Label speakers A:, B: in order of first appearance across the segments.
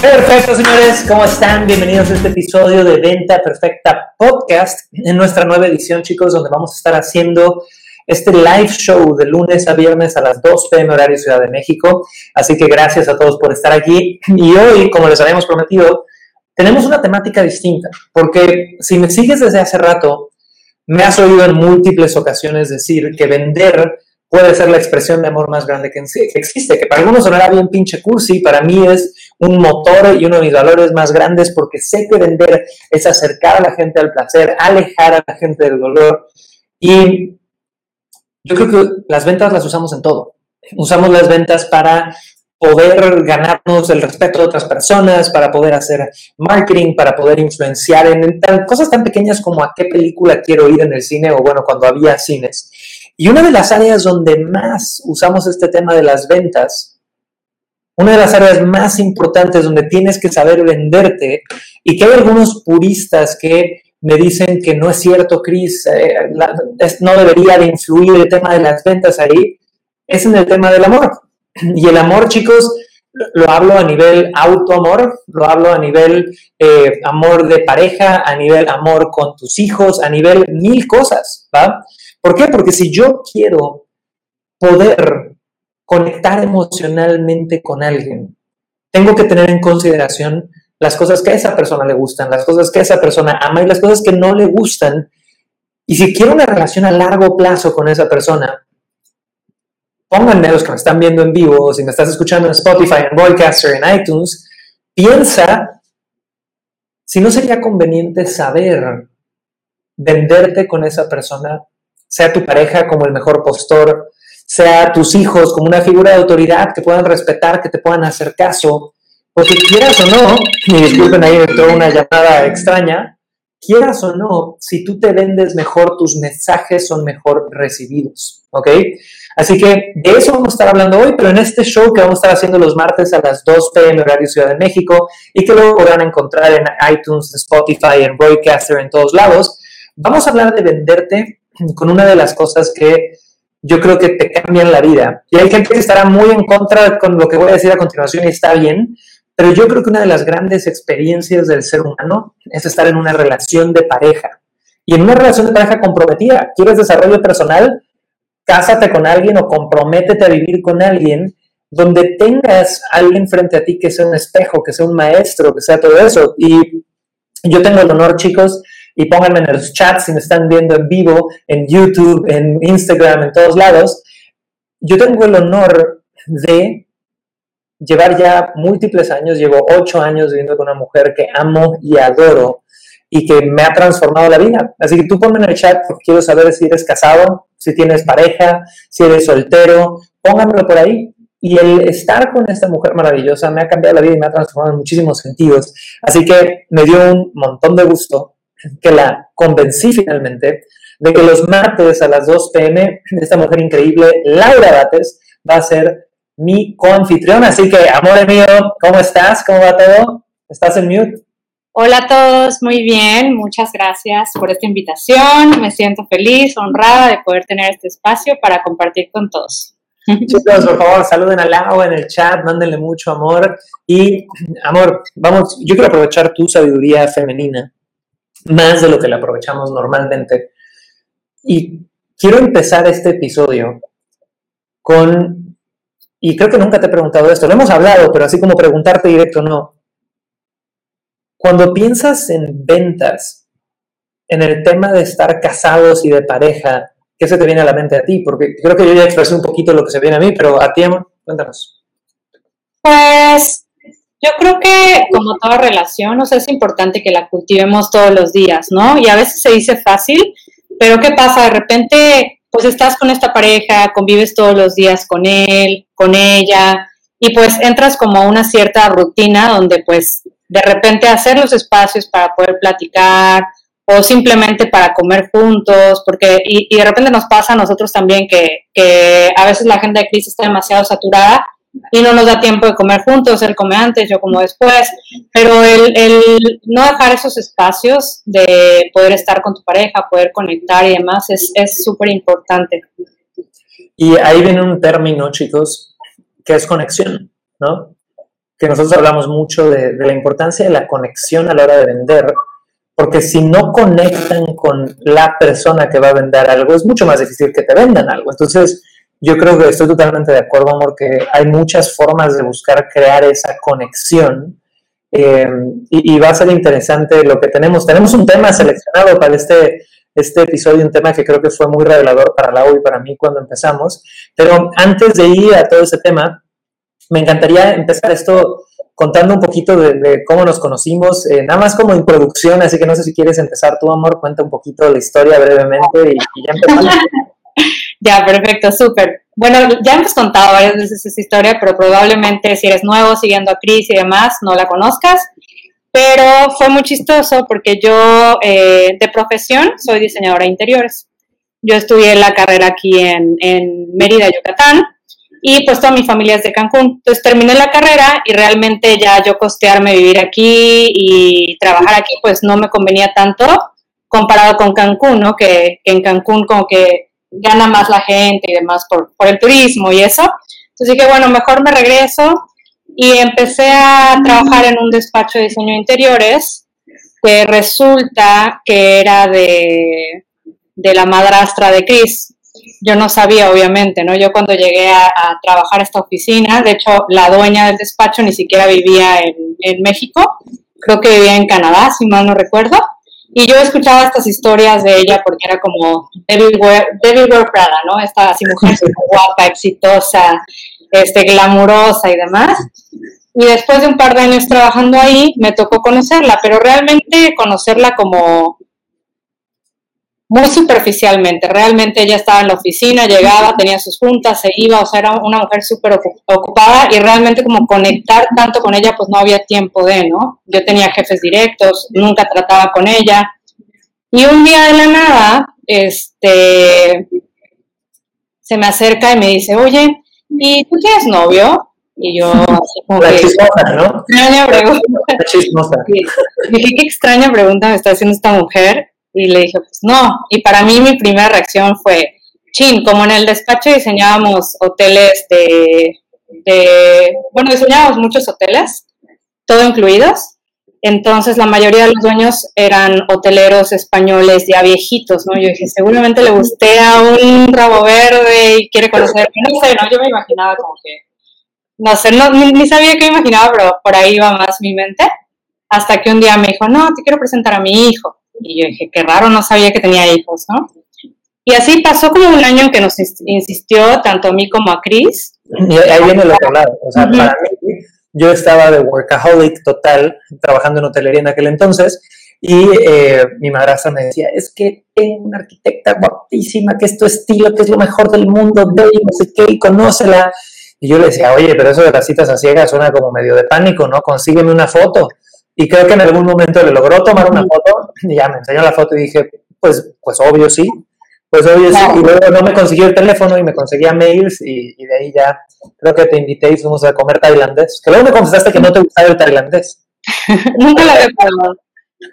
A: Perfecto, señores, ¿cómo están? Bienvenidos a este episodio de Venta Perfecta Podcast, en nuestra nueva edición, chicos, donde vamos a estar haciendo este live show de lunes a viernes a las 2 pm horario Ciudad de México. Así que gracias a todos por estar aquí. Y hoy, como les habíamos prometido, tenemos una temática distinta, porque si me sigues desde hace rato, me has oído en múltiples ocasiones decir que vender puede ser la expresión de amor más grande que existe, que para algunos sonará bien pinche cursi, para mí es un motor y uno de mis valores más grandes porque sé que vender es acercar a la gente al placer, alejar a la gente del dolor. Y yo creo que las ventas las usamos en todo. Usamos las ventas para poder ganarnos el respeto de otras personas, para poder hacer marketing, para poder influenciar en, cosas tan pequeñas como a qué película quiero ir en el cine o bueno, cuando había cines. Y una de las áreas donde más usamos este tema de las ventas una de las áreas más importantes donde tienes que saber venderte y que hay algunos puristas que me dicen que no es cierto, Chris, eh, no debería de influir el tema de las ventas ahí, es en el tema del amor. Y el amor, chicos, lo hablo a nivel autoamor, lo hablo a nivel eh, amor de pareja, a nivel amor con tus hijos, a nivel mil cosas, ¿va? ¿Por qué? Porque si yo quiero poder conectar emocionalmente con alguien, tengo que tener en consideración las cosas que a esa persona le gustan, las cosas que a esa persona ama y las cosas que no le gustan. Y si quiero una relación a largo plazo con esa persona, pónganme los que me están viendo en vivo, si me estás escuchando en Spotify, en Broadcaster, en iTunes, piensa si no sería conveniente saber venderte con esa persona, sea tu pareja como el mejor postor, sea tus hijos como una figura de autoridad que puedan respetar, que te puedan hacer caso, porque quieras o no, y disculpen ahí entró una llamada extraña, quieras o no, si tú te vendes mejor, tus mensajes son mejor recibidos, ¿ok? Así que de eso vamos a estar hablando hoy, pero en este show que vamos a estar haciendo los martes a las 2 pm horario Ciudad de México y que luego podrán encontrar en iTunes, Spotify, en Broadcaster, en todos lados, vamos a hablar de venderte con una de las cosas que yo creo que te cambian la vida. Y hay gente que estará muy en contra con lo que voy a decir a continuación y está bien, pero yo creo que una de las grandes experiencias del ser humano es estar en una relación de pareja. Y en una relación de pareja comprometida, ¿quieres desarrollo personal? Cásate con alguien o comprométete a vivir con alguien donde tengas alguien frente a ti que sea un espejo, que sea un maestro, que sea todo eso. Y yo tengo el honor, chicos, y pónganme en los chats si me están viendo en vivo, en YouTube, en Instagram, en todos lados. Yo tengo el honor de llevar ya múltiples años, llevo ocho años viviendo con una mujer que amo y adoro y que me ha transformado la vida. Así que tú ponme en el chat porque quiero saber si eres casado, si tienes pareja, si eres soltero, pónganmelo por ahí. Y el estar con esta mujer maravillosa me ha cambiado la vida y me ha transformado en muchísimos sentidos. Así que me dio un montón de gusto que la convencí finalmente de que los martes a las 2 pm esta mujer increíble, Laura Bates, va a ser mi coanfitriona. Así que, amor mío, ¿cómo estás? ¿Cómo va todo? ¿Estás en mute?
B: Hola a todos, muy bien, muchas gracias por esta invitación. Me siento feliz, honrada de poder tener este espacio para compartir con todos.
A: Chicos, por favor, saluden a Laura en el chat, mándenle mucho amor. Y, amor, vamos, yo quiero aprovechar tu sabiduría femenina más de lo que le aprovechamos normalmente. Y quiero empezar este episodio con, y creo que nunca te he preguntado esto, lo hemos hablado, pero así como preguntarte directo, no. Cuando piensas en ventas, en el tema de estar casados y de pareja, ¿qué se te viene a la mente a ti? Porque creo que yo ya expresé un poquito lo que se viene a mí, pero a ti, amor, cuéntanos.
B: Pues yo creo que como toda relación, o sea, es importante que la cultivemos todos los días, ¿no? Y a veces se dice fácil, pero ¿qué pasa? De repente, pues estás con esta pareja, convives todos los días con él, con ella, y pues entras como a una cierta rutina donde pues de repente hacer los espacios para poder platicar o simplemente para comer juntos, porque y, de repente nos pasa a nosotros también que, que a veces la agenda de crisis está demasiado saturada y no nos da tiempo de comer juntos, él come antes, yo como después, pero el, el no dejar esos espacios de poder estar con tu pareja, poder conectar y demás es súper importante.
A: Y ahí viene un término, chicos, que es conexión, ¿no? Que nosotros hablamos mucho de, de la importancia de la conexión a la hora de vender, porque si no conectan con la persona que va a vender algo, es mucho más difícil que te vendan algo. Entonces, yo creo que estoy totalmente de acuerdo, amor, que hay muchas formas de buscar crear esa conexión. Eh, y, va a ser interesante lo que tenemos. Tenemos un tema seleccionado para este, este episodio, un tema que creo que fue muy revelador para Lau y para mí cuando empezamos. Pero antes de ir a todo ese tema, me encantaría empezar esto contando un poquito de, cómo nos conocimos, eh, nada más como introducción, así que no sé si quieres empezar tú, amor, cuenta un poquito la historia brevemente y, y ya empezamos.
B: Ya, perfecto, súper. Bueno, ya hemos contado varias veces esa historia, pero probablemente si eres nuevo siguiendo a Cris y demás, no la conozcas. Pero fue muy chistoso porque yo eh, de profesión soy diseñadora de interiores. Yo estudié la carrera aquí en, en Mérida, Yucatán, y pues toda mi familia es de Cancún. Entonces terminé la carrera y realmente ya yo costearme vivir aquí y trabajar aquí, pues no me convenía tanto comparado con Cancún, ¿no? Que en Cancún como que gana más la gente y demás por, por el turismo y eso. Entonces dije, bueno, mejor me regreso y empecé a trabajar en un despacho de diseño de interiores que resulta que era de, de la madrastra de Chris. Yo no sabía, obviamente, ¿no? Yo cuando llegué a, trabajar a esta oficina, de hecho, la dueña del despacho ni siquiera vivía en, en México, creo que vivía en Canadá, si mal no recuerdo. Y yo escuchaba estas historias de ella porque era como Devil Wear, Prada, ¿no? Esta así mujer guapa, exitosa, este, glamurosa y demás. Y después de un par de años trabajando ahí, me tocó conocerla, pero realmente conocerla como muy superficialmente. Realmente ella estaba en la oficina, llegaba, tenía sus juntas, se iba, o sea, era una mujer súper ocupada y realmente como conectar tanto con ella, pues no había tiempo de, ¿no? Yo tenía jefes directos, nunca trataba con ella. Y un día de la nada, este, se me acerca y me dice, oye, ¿y tú tienes novio? Y yo, así
A: como la chismosa, ¿no?
B: Extraña pregunta. La chismosa. Dije, qué extraña pregunta me está haciendo esta mujer. Y le dije, pues no. Y para mí mi primera reacción fue, chin, como en el despacho diseñábamos hoteles de, bueno, diseñábamos muchos hoteles, todo incluidos. Entonces la mayoría de los dueños eran hoteleros españoles ya viejitos, ¿no? Yo dije, seguramente le gusté a un rabo verde y quiere conocer, no sé, ¿no? Yo me imaginaba como que, no sé, no, ni, ni sabía qué imaginaba, pero por ahí iba más mi mente. Hasta que un día me dijo, no, te quiero presentar a mi hijo. Y yo dije, qué raro, no sabía que tenía hijos, ¿no? Y así pasó como un año en que nos insistió tanto a mí como a Chris.
A: Y ahí viene el otro lado. O sea, para mí, yo estaba de workaholic total, trabajando en hotelería en aquel entonces, y eh, mi madrastra me decía, es que tengo una arquitecta guapísima, que es tu estilo, que es lo mejor del mundo, y no sé qué, y conócela. Y yo le decía, oye, pero eso de las citas a ciegas suena como medio de pánico, ¿no? Consígueme una foto. Y creo que en algún momento le logró tomar una foto y ya me enseñó la foto y dije, pues, pues obvio sí. Pues obvio sí. Y luego no me consiguió el teléfono y me conseguía mails y, de ahí ya creo que te invité y fuimos a comer tailandés. Que luego me confesaste que no te gustaba el tailandés.
B: Nunca lo había probado.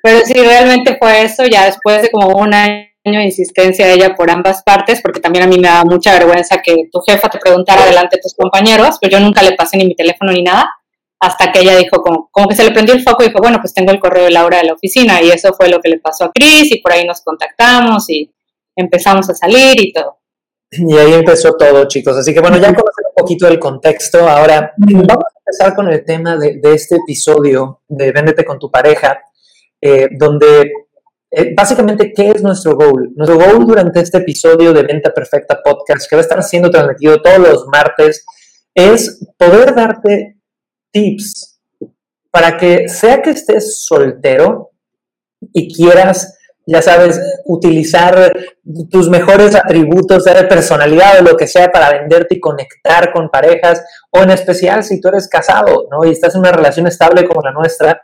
B: Pero sí, realmente fue eso, ya después de como un año de insistencia de ella por ambas partes, porque también a mí me da mucha vergüenza que tu jefa te preguntara delante de tus compañeros, pues yo nunca le pasé ni mi teléfono ni nada hasta que ella dijo, como, como que se le prendió el foco y dijo, bueno, pues tengo el correo de Laura de la oficina y eso fue lo que le pasó a Cris y por ahí nos contactamos y empezamos a salir y todo.
A: Y ahí empezó todo, chicos. Así que bueno, ya conocen un poquito el contexto. Ahora vamos a empezar con el tema de, este episodio de Véndete con tu pareja, eh, donde eh, básicamente, ¿qué es nuestro goal? Nuestro goal durante este episodio de Venta Perfecta Podcast, que va a estar siendo transmitido todos los martes, es poder darte tips para que sea que estés soltero y quieras, ya sabes, utilizar tus mejores atributos de personalidad o lo que sea para venderte y conectar con parejas, o en especial si tú eres casado, ¿no? Y estás en una relación estable como la nuestra,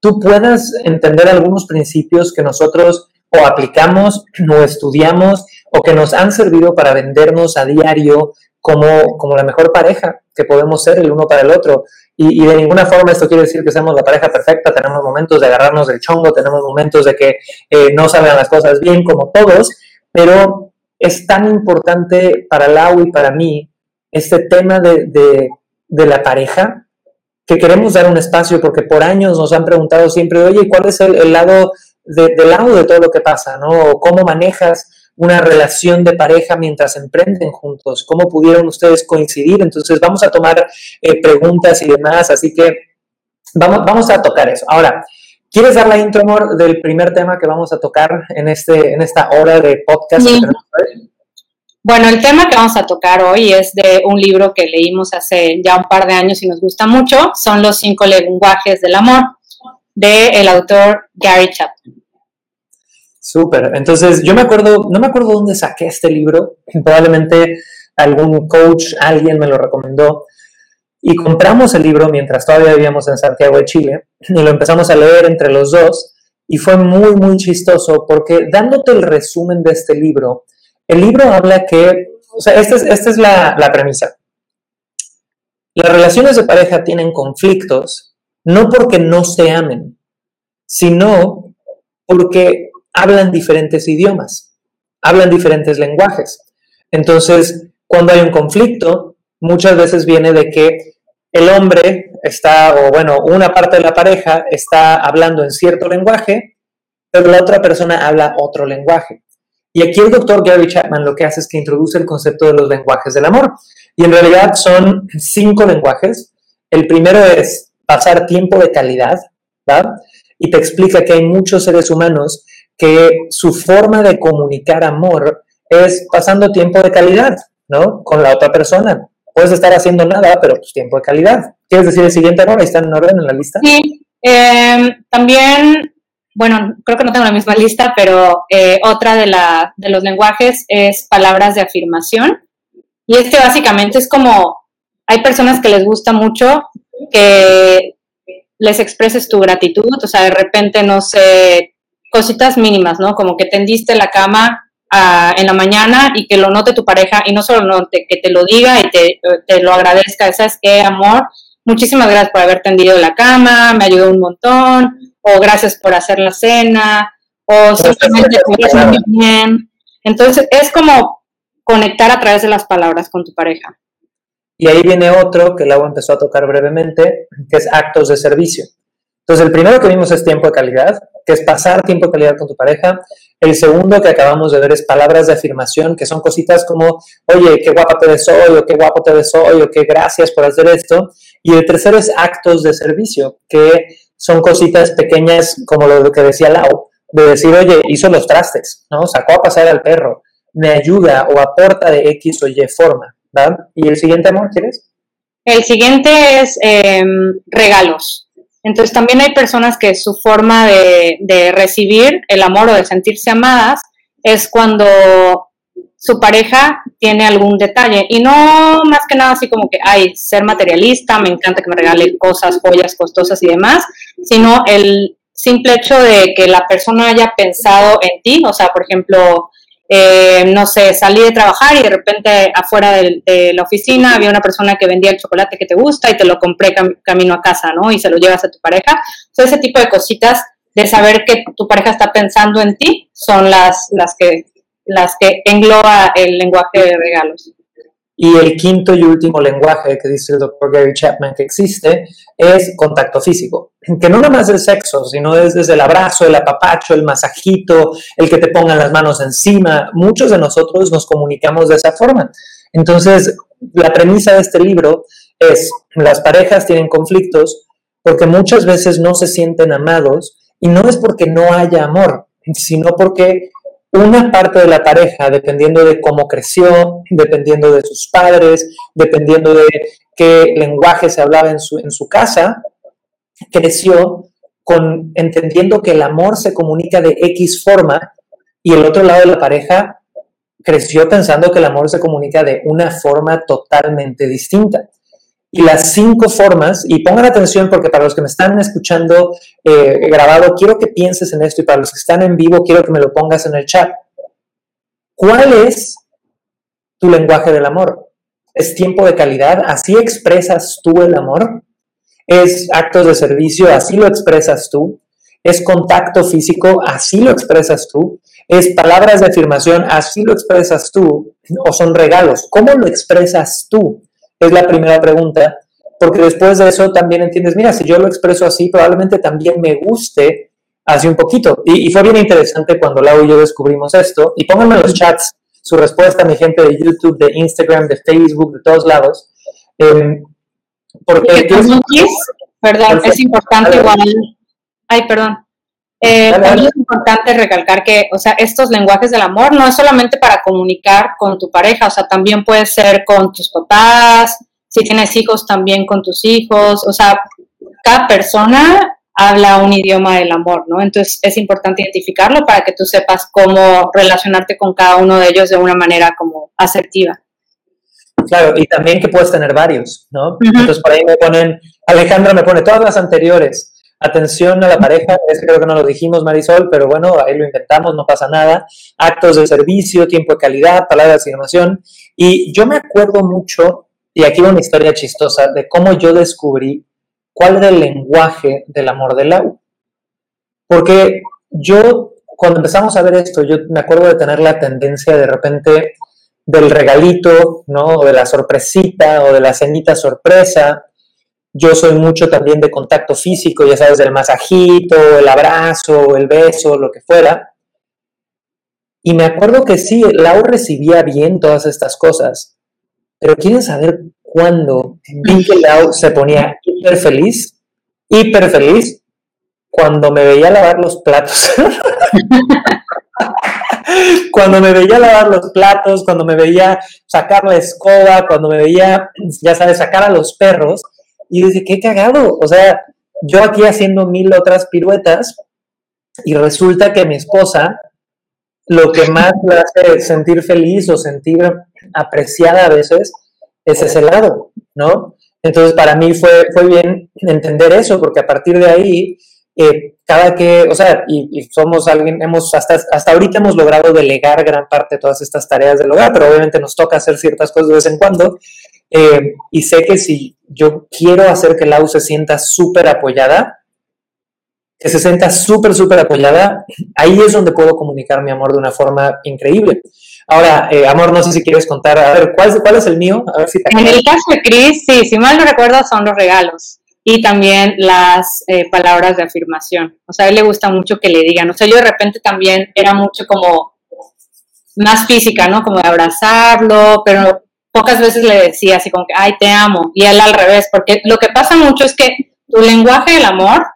A: tú puedas entender algunos principios que nosotros o aplicamos o estudiamos o que nos han servido para vendernos a diario como, como la mejor pareja que podemos ser el uno para el otro. Y, de ninguna forma esto quiere decir que seamos la pareja perfecta, tenemos momentos de agarrarnos del chongo, tenemos momentos de que eh, no salgan las cosas bien como todos, pero es tan importante para Lau y para mí este tema de, de, la pareja que queremos dar un espacio porque por años nos han preguntado siempre, oye, ¿cuál es el, lado de, del lado de todo lo que pasa? ¿no? ¿Cómo manejas una relación de pareja mientras emprenden juntos? ¿Cómo pudieron ustedes coincidir? Entonces vamos a tomar eh, preguntas y demás, así que vamos, vamos a tocar eso. Ahora, ¿quieres dar la intro, amor, del primer tema que vamos a tocar en, este, en esta hora de podcast?
B: Bueno, el tema que vamos a tocar hoy es de un libro que leímos hace ya un par de años y nos gusta mucho, son Los cinco lenguajes del amor, del el autor Gary Chapman.
A: Súper. Entonces, yo me acuerdo, no me acuerdo dónde saqué este libro, probablemente algún coach, alguien me lo recomendó, y compramos el libro mientras todavía vivíamos en Santiago de Chile, y lo empezamos a leer entre los dos, y fue muy, muy chistoso, porque dándote el resumen de este libro, el libro habla que, o sea, esta es, esta es la, la premisa. Las relaciones de pareja tienen conflictos, no porque no se amen, sino porque hablan diferentes idiomas, hablan diferentes lenguajes. Entonces, cuando hay un conflicto, muchas veces viene de que el hombre está, o bueno, una parte de la pareja está hablando en cierto lenguaje, pero la otra persona habla otro lenguaje. Y aquí el doctor Gary Chapman lo que hace es que introduce el concepto de los lenguajes del amor. Y en realidad son cinco lenguajes. El primero es pasar tiempo de calidad, ¿verdad? Y te explica que hay muchos seres humanos que su forma de comunicar amor es pasando tiempo de calidad, ¿no? Con la otra persona. Puedes estar haciendo nada, pero pues tiempo de calidad. ¿Quieres decir el siguiente error? Ahí están en orden en la lista.
B: Sí, em, también, bueno, creo que no tengo la misma lista, pero eh, otra de, la, de los lenguajes es palabras de afirmación. Y este básicamente es como, hay personas que les gusta mucho que les expreses tu gratitud, o sea, de repente, no sé, cositas mínimas, ¿no? Como que tendiste la cama ah, en la mañana y que lo note tu pareja y no solo note, que te lo diga y te, lo agradezca. ¿Sabes qué, amor? Muchísimas gracias por haber tendido la cama, me ayudó un montón, o gracias por hacer la cena, o simplemente muy bien. Entonces, es como conectar a través de las palabras con tu pareja.
A: Y ahí viene otro que Lau empezó a tocar brevemente, que es actos de servicio. Entonces, el primero que vimos es tiempo de calidad, que es pasar tiempo de calidad con tu pareja. El segundo que acabamos de ver es palabras de afirmación, que son cositas como, oye, qué guapa te ves hoy, o qué guapo te ves hoy, o qué gracias por hacer esto. Y el tercero es actos de servicio, que son cositas pequeñas como lo que decía Lau, de decir, oye, hizo los trastes, ¿no? Sacó a pasar al perro, me ayuda o aporta de X o Y forma, ¿verdad? ¿Y el siguiente, amor, quieres?
B: El siguiente es em, regalos. Entonces también hay personas que su forma de, recibir el amor o de sentirse amadas es cuando su pareja tiene algún detalle. Y no más que nada así como que, ay, ser materialista, me encanta que me regale cosas, joyas costosas y demás, sino el simple hecho de que la persona haya pensado en ti, o sea, por ejemplo, eh, no sé, salí de trabajar y de repente afuera de, la oficina había una persona que vendía el chocolate que te gusta y te lo compré camino a casa, ¿no? Y se lo llevas a tu pareja. Entonces, ese tipo de cositas de saber que tu pareja está pensando en ti son las, las, que, las que engloba el lenguaje de regalos.
A: Y el quinto y último lenguaje que dice el doctor Gary Chapman que existe es contacto físico, que no nada más es sexo, sino es desde el abrazo, el apapacho, el masajito, el que te pongan las manos encima. Muchos de nosotros nos comunicamos de esa forma. Entonces, la premisa de este libro es, las parejas tienen conflictos porque muchas veces no se sienten amados y no es porque no haya amor, sino porque una parte de la pareja, dependiendo de cómo creció, dependiendo de sus padres, dependiendo de qué lenguaje se hablaba en su, casa, creció con entendiendo que el amor se comunica de X forma y el otro lado de la pareja creció pensando que el amor se comunica de una forma totalmente distinta. Y las cinco formas, y pongan atención porque para los que me están escuchando eh, grabado, quiero que pienses en esto y para los que están en vivo, quiero que me lo pongas en el chat. ¿Cuál es tu lenguaje del amor? ¿Es tiempo de calidad? ¿Así expresas tú el amor? ¿Es actos de servicio? ¿Así lo expresas tú? ¿Es contacto físico? ¿Así lo expresas tú? ¿Es palabras de afirmación? ¿Así lo expresas tú? ¿O son regalos? ¿Cómo lo expresas tú? Es la primera pregunta, porque después de eso también entiendes, mira, si yo lo expreso así, probablemente también me guste así un poquito. Y, fue bien interesante cuando Lau y yo descubrimos esto. Y pónganme en los chats su respuesta, mi gente de YouTube, de Instagram, de Facebook, de todos lados.
B: Eh, porque perdón, es importante igual. Ay, perdón. Eh, también es importante recalcar que, o sea, estos lenguajes del amor no es solamente para comunicar con tu pareja, o sea, también puede ser con tus papás, si tienes hijos, también con tus hijos, o sea, cada persona habla un idioma del amor, ¿no? Entonces es importante identificarlo para que tú sepas cómo relacionarte con cada uno de ellos de una manera como asertiva.
A: Claro, y también que puedes tener varios, ¿no? Entonces por ahí me ponen, Alejandra me pone todas las anteriores, Atención a la pareja, es creo que no lo dijimos Marisol, pero bueno, ahí lo inventamos, no pasa nada. Actos de servicio, tiempo de calidad, palabras de afirmación. Y yo me acuerdo mucho, y aquí una historia chistosa, de cómo yo descubrí cuál era el lenguaje del amor del agua. Porque yo, cuando empezamos a ver esto, yo me acuerdo de tener la tendencia de repente del regalito, ¿no? O de la sorpresita, o de la cenita sorpresa, yo soy mucho también de contacto físico, ya sabes, del masajito, el abrazo, el beso, lo que fuera. Y me acuerdo que sí, Lau recibía bien todas estas cosas, pero ¿quieren saber cuándo vi que Lau se ponía hiper feliz? Hiper feliz cuando me veía lavar los platos. cuando me veía lavar los platos, cuando me veía sacar la escoba, cuando me veía, ya sabes, sacar a los perros y dice, qué cagado. O sea, yo aquí haciendo mil otras piruetas y resulta que mi esposa lo que más le hace sentir feliz o sentir apreciada a veces es ese lado, ¿no? Entonces para mí fue, fue bien entender eso, porque a partir de ahí, eh, cada que, o sea, y, somos alguien, hemos, hasta, hasta ahorita hemos logrado delegar gran parte de todas estas tareas del hogar, pero obviamente nos toca hacer ciertas cosas de vez en cuando, eh, y sé que si yo quiero hacer que Lau se sienta súper apoyada, que se sienta súper, súper apoyada, ahí es donde puedo comunicar mi amor de una forma increíble. Ahora, eh, amor, no sé si quieres contar, a ver, ¿cuál, cuál es el mío? A ver si
B: en el caso de Chris, sí, si mal no recuerdo, son los regalos y también las eh, palabras de afirmación. O sea, a él le gusta mucho que le digan. O sea, yo de repente también era mucho como más física, ¿no? Como de abrazarlo, pero pocas veces le decía así como que, ay, te amo, y él al revés, porque lo que pasa mucho es que tu lenguaje del amor,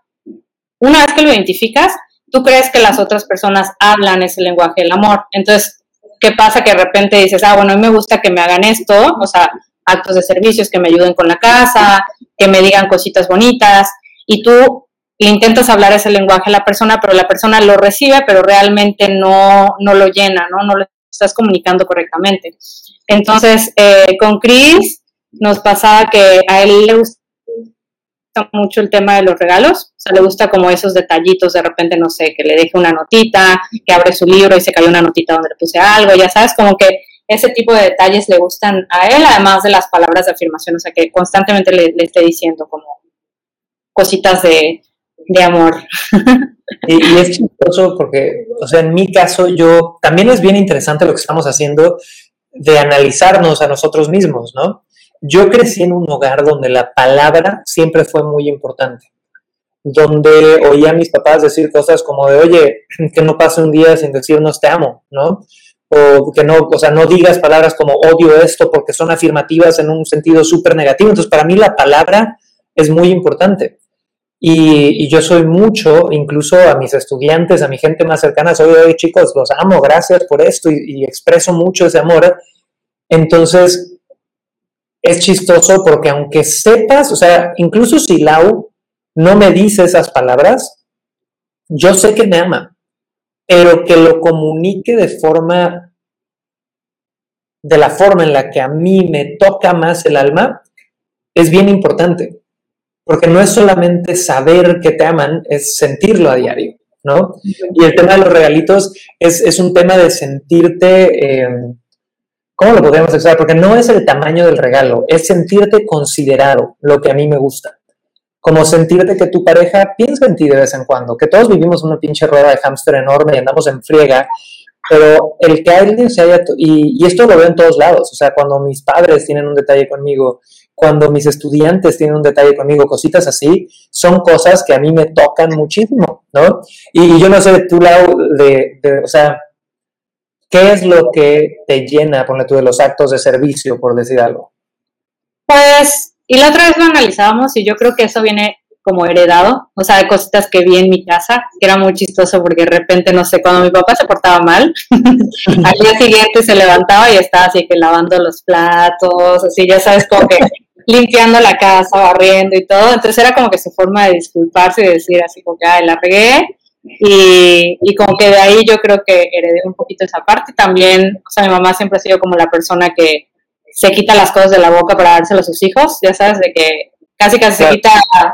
B: una vez que lo identificas, tú crees que las otras personas hablan ese lenguaje del amor. Entonces, ¿qué pasa? Que de repente dices, ah, bueno, a mí me gusta que me hagan esto, o sea, actos de servicios, que me ayuden con la casa, que me digan cositas bonitas, y tú intentas hablar ese lenguaje a la persona, pero la persona lo recibe, pero realmente no, no lo llena, ¿no? No lo estás comunicando correctamente. Entonces, eh, con Chris nos pasaba que a él le gusta mucho el tema de los regalos, o sea, le gusta como esos detallitos, de repente, no sé, que le deje una notita, que abre su libro y se cayó una notita donde le puse algo, ya sabes, como que ese tipo de detalles le gustan a él, además de las palabras de afirmación, o sea, que constantemente le, esté diciendo como cositas de, amor.
A: Y, y, es chistoso porque, o sea, en mi caso, yo también es bien interesante lo que estamos haciendo de analizarnos a nosotros mismos, ¿no? Yo crecí en un hogar donde la palabra siempre fue muy importante, donde oía a mis papás decir cosas como de, oye, que no pase un día sin decirnos te amo, ¿no? O que no, o sea, no digas palabras como odio esto porque son afirmativas en un sentido súper negativo. Entonces, para mí la palabra es muy importante. Y, yo soy mucho, incluso a mis estudiantes, a mi gente más cercana, soy, oye chicos, los amo, gracias por esto y, expreso mucho ese amor. Entonces, es chistoso porque aunque sepas, o sea, incluso si Lau no me dice esas palabras, yo sé que me ama, pero que lo comunique de forma, de la forma en la que a mí me toca más el alma, es bien importante, porque no es solamente saber que te aman, es sentirlo a diario, ¿no? Y el tema de los regalitos es, un tema de sentirte, eh, ¿cómo lo podríamos explicar? Porque no es el tamaño del regalo, es sentirte considerado, lo que a mí me gusta. Como sentirte que tu pareja piensa en ti de vez en cuando, que todos vivimos una pinche rueda de hámster enorme y andamos en friega pero el que alguien se haya, y, y, esto lo veo en todos lados, o sea, cuando mis padres tienen un detalle conmigo, cuando mis estudiantes tienen un detalle conmigo, cositas así, son cosas que a mí me tocan muchísimo, ¿no? Y, yo no sé de tu lado, de, de, o sea, ¿qué es lo que te llena, ponle tú, de los actos de servicio, por decir algo?
B: Pues, y la otra vez lo analizábamos y yo creo que eso viene como heredado, o sea, de cositas que vi en mi casa, que era muy chistoso porque de repente, no sé, cuando mi papá se portaba mal, al día siguiente se levantaba y estaba así que lavando los platos, así, ya sabes, como que limpiando la casa, barriendo y todo, entonces era como que su forma de disculparse y decir así como que, ay, la pegué, y, y como que de ahí yo creo que heredé un poquito esa parte, también, o sea, mi mamá siempre ha sido como la persona que se quita las cosas de la boca para dárselo a sus hijos, ya sabes, de que casi casi se quita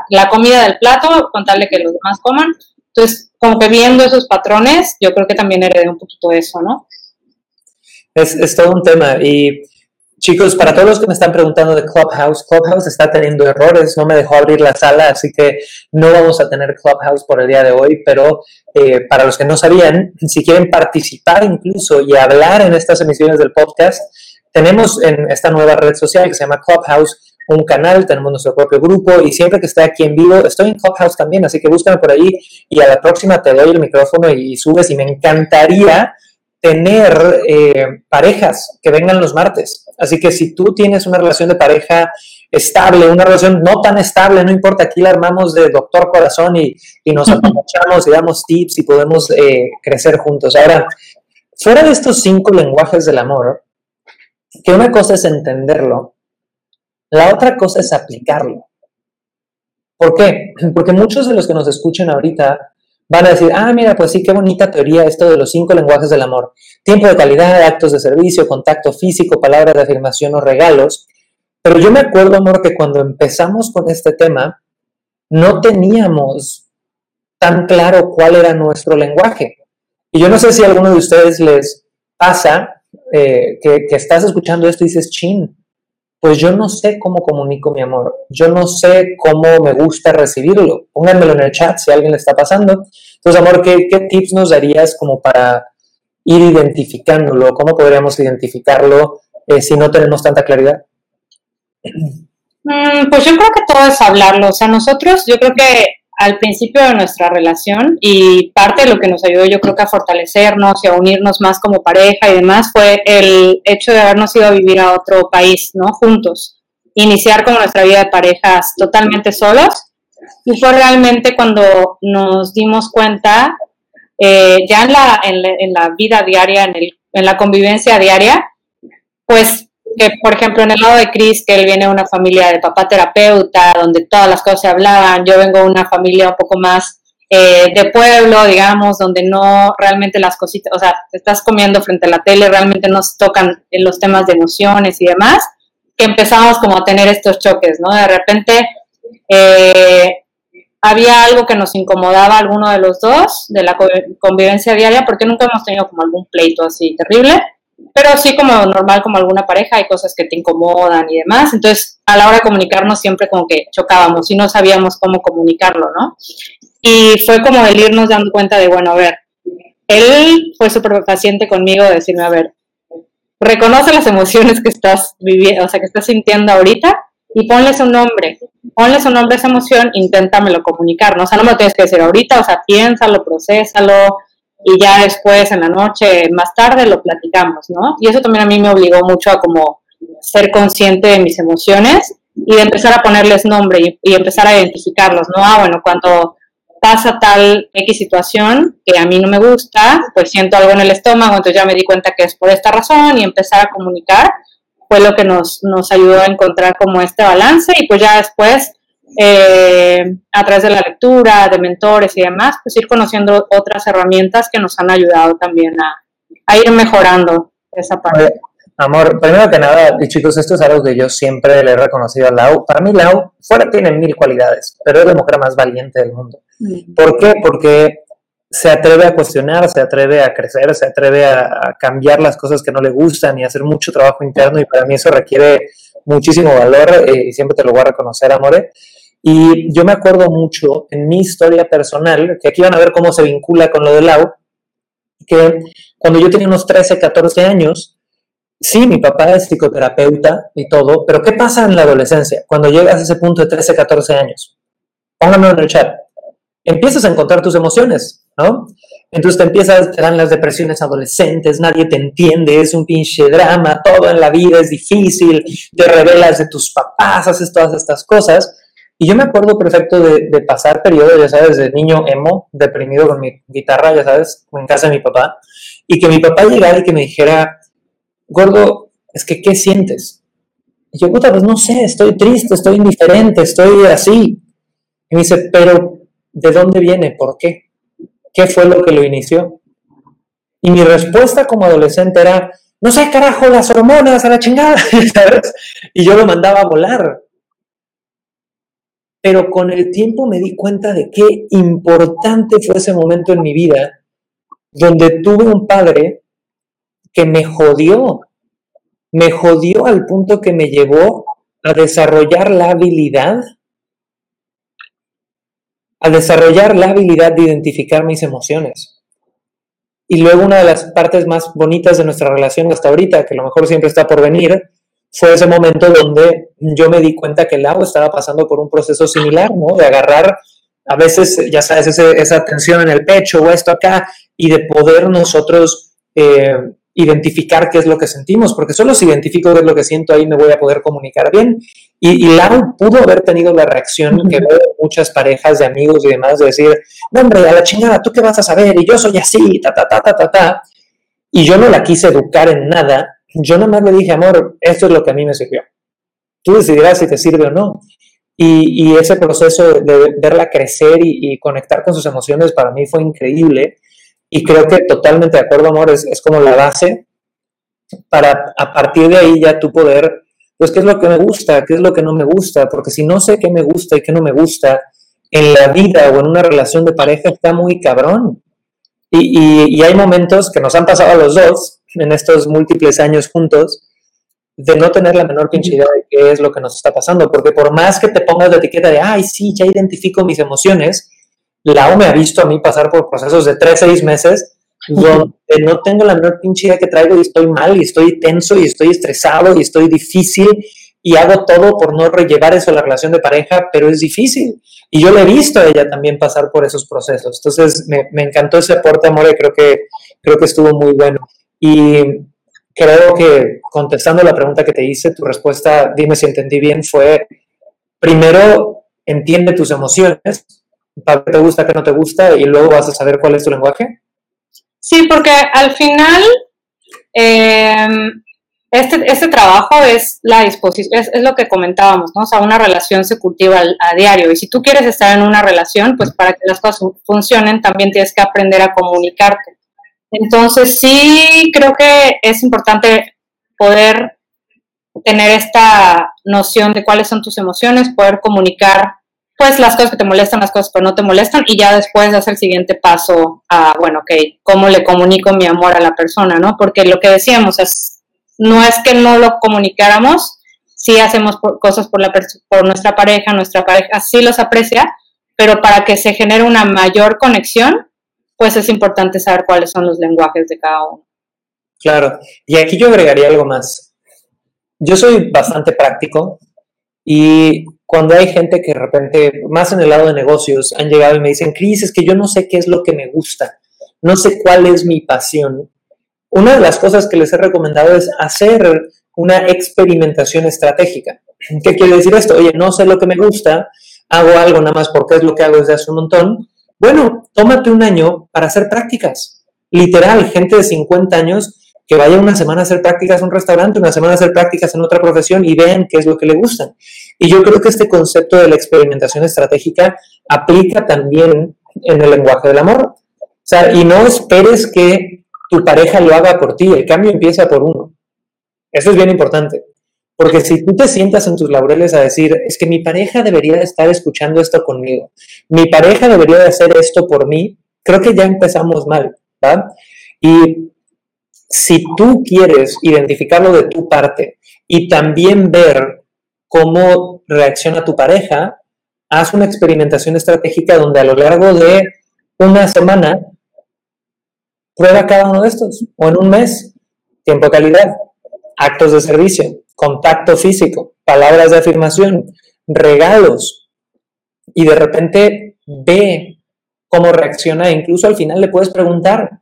B: la comida del plato con tal de que los demás coman. Entonces, como que viendo esos patrones, yo creo que también heredé un poquito eso, ¿no?
A: Es, es todo un tema. Y chicos, para todos los que me están preguntando de Clubhouse, Clubhouse está teniendo errores, no me dejó abrir la sala, así que no vamos a tener Clubhouse por el día de hoy, pero eh, para los que no sabían, si quieren participar incluso y hablar en estas emisiones del podcast, tenemos en esta nueva red social que se llama Clubhouse un canal, tenemos nuestro propio grupo y siempre que esté aquí en vivo, estoy en Clubhouse también, así que búscame por ahí y a la próxima te doy el micrófono y, subes y me encantaría tener eh, parejas que vengan los martes. Así que si tú tienes una relación de pareja estable, una relación no tan estable, no importa, aquí la armamos de doctor corazón y, nos aprovechamos y damos tips y podemos eh, crecer juntos. Ahora, fuera de estos cinco lenguajes del amor, que una cosa es entenderlo la otra cosa es aplicarlo. ¿Por qué? Porque muchos de los que nos escuchan ahorita van a decir, ah, mira, pues sí, qué bonita teoría esto de los cinco lenguajes del amor. Tiempo de calidad, actos de servicio, contacto físico, palabras de afirmación o regalos. Pero yo me acuerdo, amor, que cuando empezamos con este tema, no teníamos tan claro cuál era nuestro lenguaje. Y yo no sé si a alguno de ustedes les pasa eh, que, que, estás escuchando esto y dices, chin, pues yo no sé cómo comunico mi amor, yo no sé cómo me gusta recibirlo. Pónganmelo en el chat si a alguien le está pasando. Entonces, amor, ¿qué, tips nos darías como para ir identificándolo? ¿Cómo podríamos identificarlo eh, si no tenemos tanta claridad?
B: Mm, pues yo creo que todo es hablarlo. O sea, nosotros, yo creo que al principio de nuestra relación y parte de lo que nos ayudó yo creo que a fortalecernos y a unirnos más como pareja y demás fue el hecho de habernos ido a vivir a otro país, ¿no? Juntos. Iniciar como nuestra vida de parejas totalmente solos y fue realmente cuando nos dimos cuenta, eh, ya en la, en, la, vida diaria, en, el, en la convivencia diaria, pues que, por ejemplo, en el lado de Chris, que él viene de una familia de papá terapeuta, donde todas las cosas se hablaban, yo vengo de una familia un poco más eh, de pueblo, digamos, donde no realmente las cositas, o sea, estás comiendo frente a la tele, realmente no se tocan los temas de emociones y demás, que empezamos como a tener estos choques, ¿no? De repente eh, había algo que nos incomodaba a alguno de los dos, de la convivencia diaria, porque nunca hemos tenido como algún pleito así terrible pero sí como normal, como alguna pareja, hay cosas que te incomodan y demás. Entonces, a la hora de comunicarnos siempre como que chocábamos y no sabíamos cómo comunicarlo, ¿no? Y fue como el irnos dando cuenta de, bueno, a ver, él fue súper paciente conmigo de decirme, a ver, reconoce las emociones que estás viviendo, o sea, que estás sintiendo ahorita y ponles un nombre. Ponles un nombre a esa emoción, inténtamelo comunicar, ¿no? O sea, no me lo tienes que decir ahorita, o sea, piénsalo, procésalo, y ya después en la noche, más tarde, lo platicamos, ¿no? Y eso también a mí me obligó mucho a como ser consciente de mis emociones y de empezar a ponerles nombre y, empezar a identificarlos, ¿no? Ah, bueno, cuando pasa tal X situación que a mí no me gusta, pues siento algo en el estómago, entonces ya me di cuenta que es por esta razón y empezar a comunicar fue lo que nos, nos ayudó a encontrar como este balance y pues ya después eh, a través de la lectura, de mentores y demás, pues ir conociendo otras herramientas que nos han ayudado también a, ir mejorando esa parte.
A: Amor, primero que nada, y chicos, esto es algo que yo siempre le he reconocido a Lau. Para mí, Lau, fuera tiene mil cualidades, pero es la mujer más valiente del mundo. Mm. ¿Por qué? Porque se atreve a cuestionar, se atreve a crecer, se atreve a, cambiar las cosas que no le gustan y hacer mucho trabajo interno y para mí eso requiere muchísimo valor eh, y siempre te lo voy a reconocer, Amore. Y yo me acuerdo mucho en mi historia personal, que aquí van a ver cómo se vincula con lo de Lau, que cuando yo tenía unos 13, 14 años, sí, mi papá es psicoterapeuta y todo, pero ¿qué pasa en la adolescencia cuando llegas a ese punto de 13, 14 años? Pónganlo en el chat. Empiezas a encontrar tus emociones, ¿no? Entonces te empiezas, te dan las depresiones adolescentes, nadie te entiende, es un pinche drama, todo en la vida es difícil, te revelas de tus papás, haces todas estas cosas. Y yo me acuerdo perfecto de, pasar periodos, ya sabes, de niño emo, deprimido con mi guitarra, ya sabes, en casa de mi papá, y que mi papá llegara y que me dijera, gordo, es que, ¿qué sientes? Y yo, puta, pues no sé, estoy triste, estoy indiferente, estoy así. Y me dice, pero, ¿de dónde viene? ¿Por qué? ¿Qué fue lo que lo inició? Y mi respuesta como adolescente era, no sé, carajo, las hormonas a la chingada. Y yo lo mandaba a volar pero con el tiempo me di cuenta de qué importante fue ese momento en mi vida donde tuve un padre que me jodió, me jodió al punto que me llevó a desarrollar la habilidad, a desarrollar la habilidad de identificar mis emociones. Y luego una de las partes más bonitas de nuestra relación hasta ahorita, que a lo mejor siempre está por venir, fue ese momento donde yo me di cuenta que el agua estaba pasando por un proceso similar, ¿no? De agarrar a veces, ya sabes, esa tensión en el pecho o esto acá, y de poder nosotros eh, identificar qué es lo que sentimos, porque solo si identifico qué es lo que siento, ahí me voy a poder comunicar bien. Y, y Lau pudo haber tenido la reacción que veo muchas parejas de amigos y demás, de decir, no, hombre, a la chingada, ¿tú qué vas a saber? Y yo soy así, ta, ta, ta, ta, ta, ta. Y yo no la quise educar en nada, yo nomás le dije, amor, esto es lo que a mí me sirvió. Tú decidirás si te sirve o no. Y, ese proceso de, verla crecer y, conectar con sus emociones para mí fue increíble. Y creo que totalmente de acuerdo, amor, es, es como la base para a partir de ahí ya tú poder, pues, qué es lo que me gusta, qué es lo que no me gusta, porque si no sé qué me gusta y qué no me gusta en la vida o en una relación de pareja está muy cabrón. Y, y hay momentos que nos han pasado a los dos, en estos múltiples años juntos de no tener la menor pinche idea de qué es lo que nos está pasando, porque por más que te pongas la etiqueta de, ay, sí, ya identifico mis emociones, la O me ha visto a mí pasar por procesos de tres, seis meses donde no tengo la menor pinche idea que traigo y estoy mal y estoy tenso y estoy estresado y estoy difícil y hago todo por no rellevar eso a la relación de pareja, pero es difícil. Y yo le he visto a ella también pasar por esos procesos. Entonces me, me encantó ese aporte, amor, y creo que, creo que estuvo muy bueno. Y creo que contestando la pregunta que te hice, tu respuesta, dime si entendí bien, fue primero entiende tus emociones, para qué te gusta, qué no te gusta, y luego vas a saber cuál es tu lenguaje.
B: Sí, porque al final em, este, este, trabajo es la disposición, es, lo que comentábamos, ¿no? O sea, una relación se cultiva a diario. Y si tú quieres estar en una relación, pues para que las cosas funcionen, también tienes que aprender a comunicarte. Entonces sí creo que es importante poder tener esta noción de cuáles son tus emociones, poder comunicar pues las cosas que te molestan, las cosas que no te molestan y ya después das el siguiente paso a, bueno, ok, ¿cómo le comunico mi amor a la persona, no? Porque lo que decíamos es, no es que no lo comunicáramos, sí hacemos cosas por, la por nuestra pareja, nuestra pareja sí los aprecia, pero para que se genere una mayor conexión, pues es importante saber cuáles son los lenguajes de cada uno.
A: Claro, y aquí yo agregaría algo más. Yo soy bastante práctico y cuando hay gente que de repente, más en el lado de negocios, han llegado y me dicen, Cris, es que yo no sé qué es lo que me gusta, no sé cuál es mi pasión. Una de las cosas que les he recomendado es hacer una experimentación estratégica. ¿Qué quiere decir esto? Oye, no sé lo que me gusta, hago algo nada más porque es lo que hago desde hace un montón, bueno, tómate un año para hacer prácticas. Literal, gente de 50 años que vaya una semana a hacer prácticas en un restaurante, una semana a hacer prácticas en otra profesión y vean qué es lo que le gustan. Y yo creo que este concepto de la experimentación estratégica aplica también en el lenguaje del amor. O sea, y no esperes que tu pareja lo haga por ti, el cambio empieza por uno. Eso es bien importante. Porque si tú te sientas en tus laureles a decir, es que mi pareja debería estar escuchando esto conmigo, mi pareja debería de hacer esto por mí, creo que ya empezamos mal, ¿va? Y si tú quieres identificarlo de tu parte y también ver cómo reacciona tu pareja, haz una experimentación estratégica donde a lo largo de una semana prueba cada uno de estos, o en un mes, tiempo de calidad, actos de servicio, contacto físico, palabras de afirmación, regalos, y de repente ve cómo reacciona, incluso al final le puedes preguntar,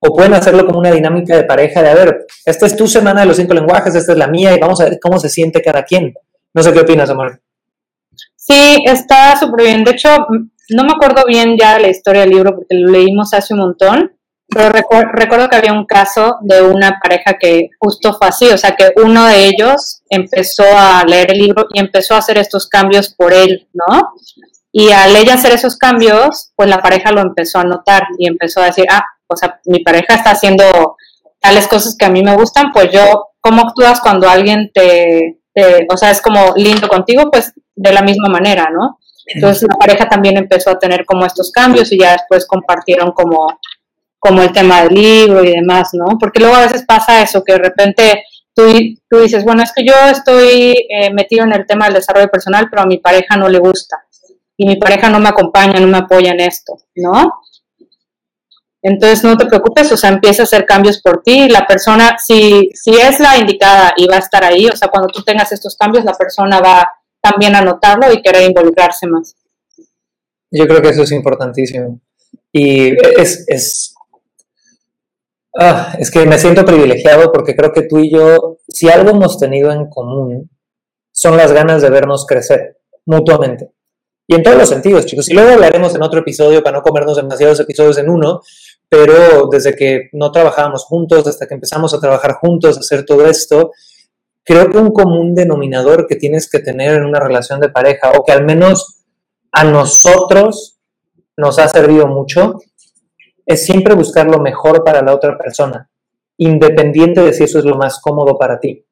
A: o pueden hacerlo como una dinámica de pareja de, a ver, esta es tu semana de los cinco lenguajes, esta es la mía, y vamos a ver cómo se siente cada quien. No sé qué opinas, Amor.
B: Sí, está súper bien. De hecho, no me acuerdo bien ya la historia del libro porque lo leímos hace un montón, pero recuerdo que había un caso de una pareja que justo fue así, o sea que uno de ellos empezó a leer el libro y empezó a hacer estos cambios por él, ¿no? Y al ella hacer esos cambios, pues la pareja lo empezó a notar y empezó a decir, ah, o sea, mi pareja está haciendo tales cosas que a mí me gustan, pues yo, ¿cómo actúas cuando alguien te, o sea, es como lindo contigo? Pues de la misma manera, ¿no? Entonces la pareja también empezó a tener como estos cambios y ya después compartieron como como el tema del libro y demás, ¿no? Porque luego a veces pasa eso, que de repente tú, tú dices, bueno, es que yo estoy eh, metido en el tema del desarrollo personal, pero a mi pareja no le gusta y mi pareja no me acompaña, no me apoya en esto, ¿no? Entonces no te preocupes, o sea, empieza a hacer cambios por ti. La persona, si, si es la indicada y va a estar ahí, o sea, cuando tú tengas estos cambios, la persona va también a notarlo y querer involucrarse más.
A: Yo creo que eso es importantísimo. Y es, es Ah, es que me siento privilegiado porque creo que tú y yo, si algo hemos tenido en común, son las ganas de vernos crecer mutuamente. Y en todos los sentidos, chicos. Y luego hablaremos en otro episodio para no comernos demasiados episodios en uno, pero desde que no trabajábamos juntos, desde que empezamos a trabajar juntos, a hacer todo esto, creo que un común denominador que tienes que tener en una relación de pareja, o que al menos a nosotros nos ha servido mucho, es siempre buscar lo mejor para la otra persona, independiente de si eso es lo más cómodo para ti.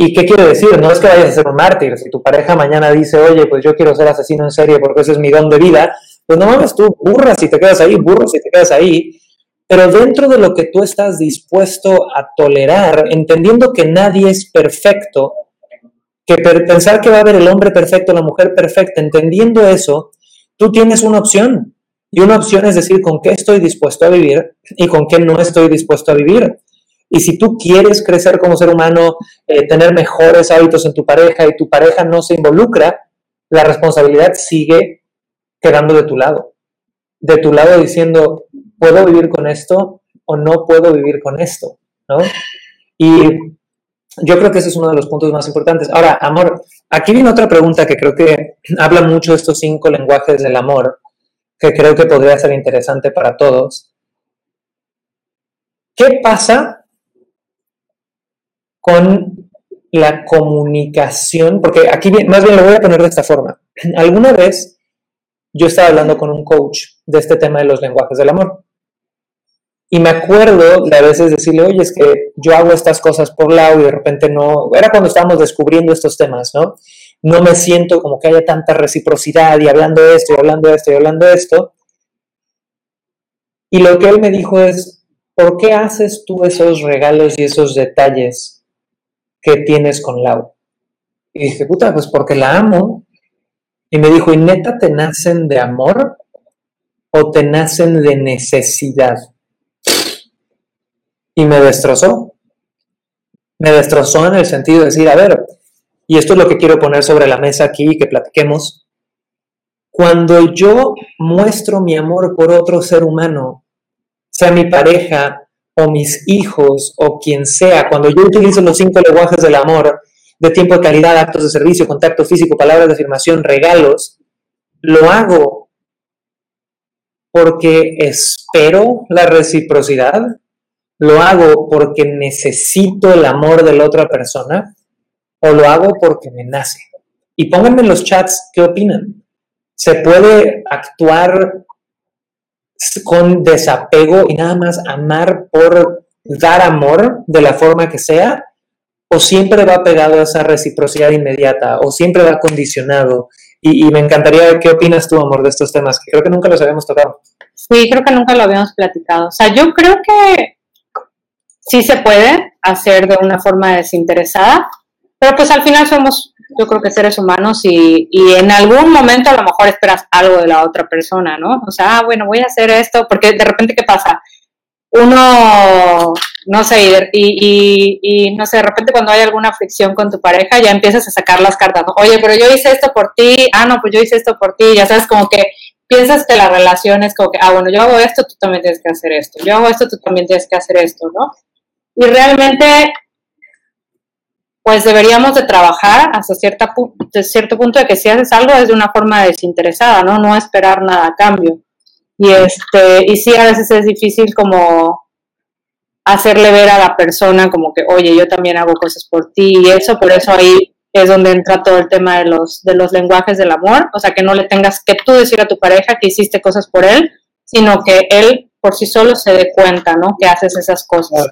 A: ¿Y qué quiere decir? No es que vayas a ser un mártir. Si tu pareja mañana dice, oye, pues yo quiero ser asesino en serie porque ese es mi don de vida, pues no mames, tú burras si te quedas ahí, burro si te quedas ahí. Pero dentro de lo que tú estás dispuesto a tolerar, entendiendo que nadie es perfecto, que pensar que va a haber el hombre perfecto, la mujer perfecta, entendiendo eso, tú tienes una opción. Y una opción es decir con qué estoy dispuesto a vivir y con qué no estoy dispuesto a vivir. Y si tú quieres crecer como ser humano, eh, tener mejores hábitos en tu pareja y tu pareja no se involucra, la responsabilidad sigue quedando de tu lado. De tu lado diciendo, ¿puedo vivir con esto o no puedo vivir con esto? ¿no? Y yo creo que ese es uno de los puntos más importantes. Ahora, amor, aquí viene otra pregunta que creo que habla mucho estos cinco lenguajes del amor que creo que podría ser interesante para todos. ¿Qué pasa con la comunicación? Porque aquí más bien lo voy a poner de esta forma. Alguna vez yo estaba hablando con un coach de este tema de los lenguajes del amor. Y me acuerdo de a veces decirle, oye, es que yo hago estas cosas por lado y de repente no. Era cuando estábamos descubriendo estos temas, ¿no? No me siento como que haya tanta reciprocidad y hablando de esto y hablando de esto y hablando de esto. Y lo que él me dijo es, ¿por qué haces tú esos regalos y esos detalles que tienes con Lau? Y dije, puta, pues porque la amo. Y me dijo, ¿y neta te nacen de amor o te nacen de necesidad? Y me destrozó. Me destrozó en el sentido de decir, a ver, y esto es lo que quiero poner sobre la mesa aquí y que platiquemos, cuando yo muestro mi amor por otro ser humano, sea mi pareja o mis hijos o quien sea, cuando yo utilizo los cinco lenguajes del amor, de tiempo de calidad, actos de servicio, contacto físico, palabras de afirmación, regalos, lo hago porque espero la reciprocidad, lo hago porque necesito el amor de la otra persona, o lo hago porque me nace. Y pónganme en los chats qué opinan. ¿Se puede actuar con desapego y nada más amar por dar amor de la forma que sea, o siempre va pegado a esa reciprocidad inmediata, o siempre va condicionado. Y, y me encantaría ver qué opinas tú, amor, de estos temas, que creo que nunca los habíamos tocado.
B: Sí, creo que nunca lo habíamos platicado. O sea, yo creo que sí se puede hacer de una forma desinteresada, pero pues al final somos, yo creo que seres humanos y, y, en algún momento a lo mejor esperas algo de la otra persona, ¿no? O sea, ah, bueno, voy a hacer esto, porque de repente, ¿qué pasa? Uno, no sé, y, y, y, no sé, de repente cuando hay alguna fricción con tu pareja, ya empiezas a sacar las cartas, ¿no? Oye, pero yo hice esto por ti, ah, no, pues yo hice esto por ti, ya sabes, como que piensas que la relación es como que, ah, bueno, yo hago esto, tú también tienes que hacer esto, yo hago esto, tú también tienes que hacer esto, ¿no? Y realmente, pues deberíamos de trabajar hasta cierta, cierto punto de que si haces algo es de una forma desinteresada, ¿no? No esperar nada a cambio. Y, este, y sí, a veces es difícil como hacerle ver a la persona como que, oye, yo también hago cosas por ti y eso, por eso ahí es donde entra todo el tema de los, de los lenguajes del amor, o sea, que no le tengas que tú decir a tu pareja que hiciste cosas por él, sino que él por sí solo se dé cuenta, ¿no? Que haces esas cosas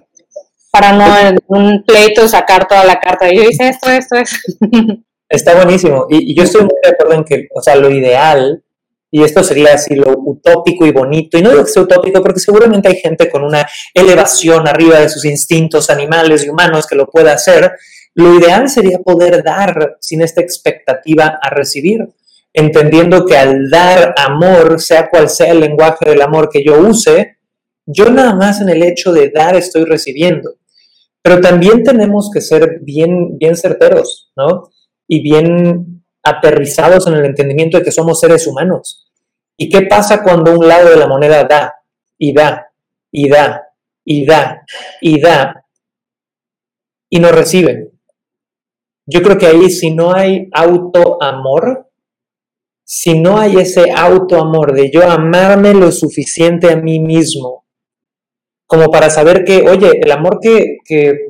B: para no un pleito sacar toda la carta. Yo hice esto, esto, esto.
A: Está buenísimo. Y, y, yo estoy muy de acuerdo en que, o sea, lo ideal, y esto sería así lo utópico y bonito, y no digo que sea utópico, porque seguramente hay gente con una elevación arriba de sus instintos animales y humanos que lo pueda hacer. Lo ideal sería poder dar sin esta expectativa a recibir, entendiendo que al dar amor, sea cual sea el lenguaje del amor que yo use, yo nada más en el hecho de dar estoy recibiendo. Pero también tenemos que ser bien, bien certeros, ¿no? Y bien aterrizados en el entendimiento de que somos seres humanos. ¿Y qué pasa cuando un lado de la moneda da y da y da y da y da y no recibe? Yo creo que ahí si no hay autoamor, si no hay ese autoamor de yo amarme lo suficiente a mí mismo como para saber que, oye, el amor que,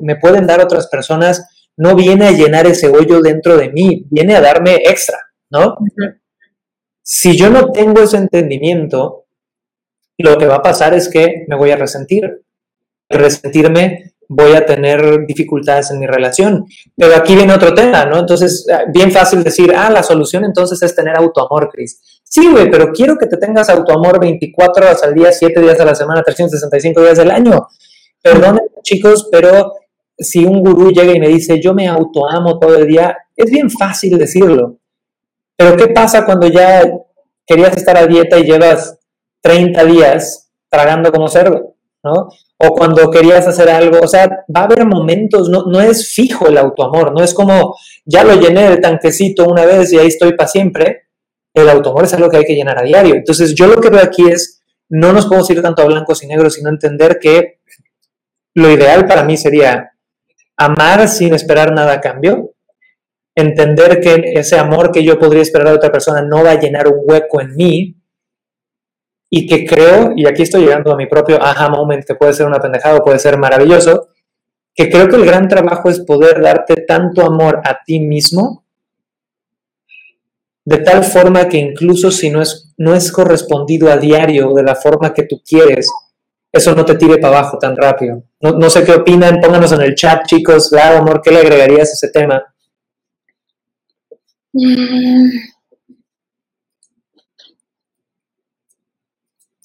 A: me pueden dar otras personas no viene a llenar ese hoyo dentro de mí, viene a darme extra, ¿no? Si yo no tengo ese entendimiento, lo que va a pasar es que me voy a resentir. Resentirme voy a tener dificultades en mi relación. Pero aquí viene otro tema, ¿no? Entonces, ah, bien fácil decir, ah, la solución entonces es tener autoamor, Cris. Sí, güey, pero quiero que te tengas autoamor 24 horas al día, 7 días a la semana, 365 días del año. Perdón, chicos, pero si un gurú llega y me dice, yo me autoamo todo el día, es bien fácil decirlo. Pero ¿qué pasa cuando ya querías estar a dieta y llevas 30 días tragando como cerdo? ¿no? O cuando querías hacer algo, o sea, va a haber momentos, no, no es fijo el autoamor, no es como, ya lo llené el tanquecito una vez y ahí estoy para siempre, el autoamor es algo que hay que llenar a diario. Entonces, yo lo que veo aquí es, no nos podemos ir tanto a blancos y negros, sino entender que lo ideal para mí sería amar sin esperar nada a cambio, entender que ese amor que yo podría esperar a otra persona no va a llenar un hueco en mí, y que creo, y aquí estoy llegando a mi propio aha moment, que puede ser una pendejada o puede ser maravilloso, que creo que el gran trabajo es poder darte tanto amor a ti mismo de tal forma que incluso si no es, no es correspondido a diario de la forma que tú quieres, eso no te tire para abajo tan rápido. No, sé qué opinan, pónganos en el chat, chicos. Claro, amor, ¿qué le agregarías a ese tema?
B: Mm.